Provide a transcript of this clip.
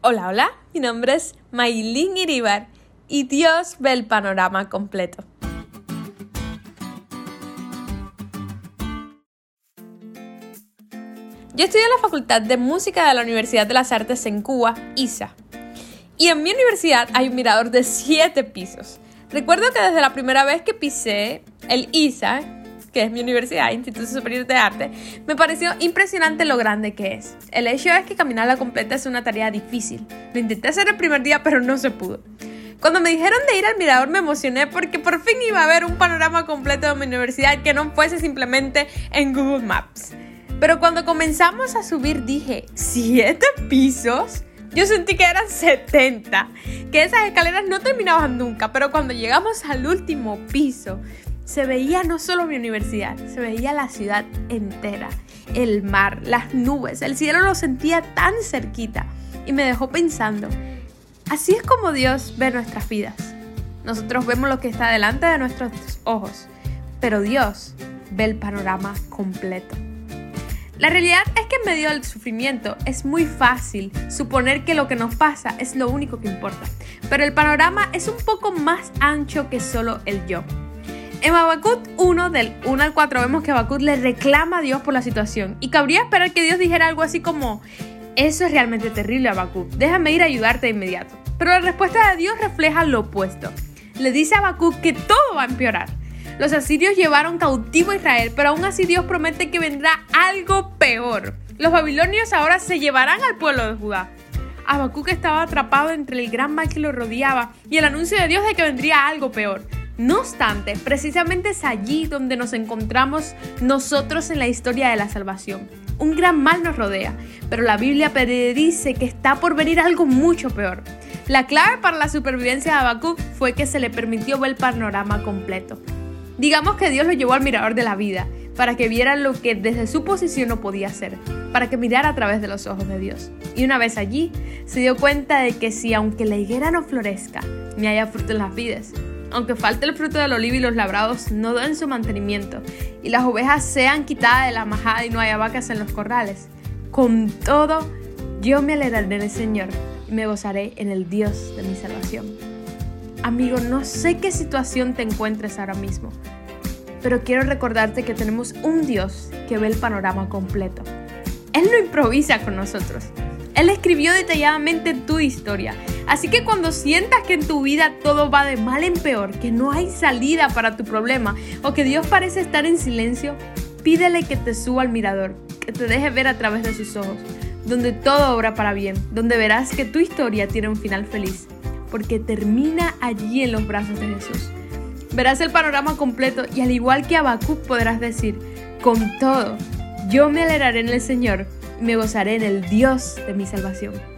Hola, hola, mi nombre es Maylin Iribar y Dios ve el panorama completo. Yo estudio en la Facultad de Música de la Universidad de las Artes en Cuba, ISA. Y en mi universidad hay un mirador de 7 pisos. Recuerdo que desde la primera vez que pisé el ISA, es mi universidad, Instituto Superior de Arte, me pareció impresionante lo grande que es. El hecho es que caminarla completa es una tarea difícil. Lo intenté hacer el primer día, pero no se pudo. Cuando me dijeron de ir al mirador me emocioné porque por fin iba a ver un panorama completo de mi universidad que no fuese simplemente en Google Maps. Pero cuando comenzamos a subir dije, ¿siete pisos? Yo sentí que eran 70, que esas escaleras no terminaban nunca, pero cuando llegamos al último piso, se veía no solo mi universidad, se veía la ciudad entera, el mar, las nubes, el cielo lo sentía tan cerquita y me dejó pensando, así es como Dios ve nuestras vidas. Nosotros vemos lo que está delante de nuestros ojos, pero Dios ve el panorama completo. La realidad es que en medio del sufrimiento es muy fácil suponer que lo que nos pasa es lo único que importa, pero el panorama es un poco más ancho que solo el yo. En Habacuc 1, del 1 al 4, vemos que Habacuc le reclama a Dios por la situación. Y cabría esperar que Dios dijera algo así como: Eso es realmente terrible, Habacuc. Déjame ir a ayudarte de inmediato. Pero la respuesta de Dios refleja lo opuesto. Le dice a Habacuc que todo va a empeorar. Los asirios llevaron cautivo a Israel, pero aún así Dios promete que vendrá algo peor. Los babilonios ahora se llevarán al pueblo de Judá. Habacuc estaba atrapado entre el gran mal que lo rodeaba y el anuncio de Dios de que vendría algo peor. No obstante, precisamente es allí donde nos encontramos nosotros en la historia de la salvación. Un gran mal nos rodea, pero la Biblia predice que está por venir algo mucho peor. La clave para la supervivencia de Habacuc fue que se le permitió ver el panorama completo. Digamos que Dios lo llevó al mirador de la vida, para que viera lo que desde su posición no podía hacer, para que mirara a través de los ojos de Dios. Y una vez allí, se dio cuenta de que si aunque la higuera no florezca, ni haya fruto en las vides, aunque falte el fruto del olivo y los labrados no den su mantenimiento, y las ovejas sean quitadas de la majada y no haya vacas en los corrales, con todo yo me alegraré en el Señor y me gozaré en el Dios de mi salvación. Amigo, no sé qué situación te encuentres ahora mismo, pero quiero recordarte que tenemos un Dios que ve el panorama completo. Él no improvisa con nosotros. Él escribió detalladamente tu historia Así que cuando sientas que en tu vida todo va de mal en peor, que no hay salida para tu problema o que Dios parece estar en silencio, pídele que te suba al mirador, que te deje ver a través de sus ojos, donde todo obra para bien, donde verás que tu historia tiene un final feliz, porque termina allí en los brazos de Jesús. Verás el panorama completo y al igual que Habacuc podrás decir, con todo, yo me alegraré en el Señor y me gozaré en el Dios de mi salvación.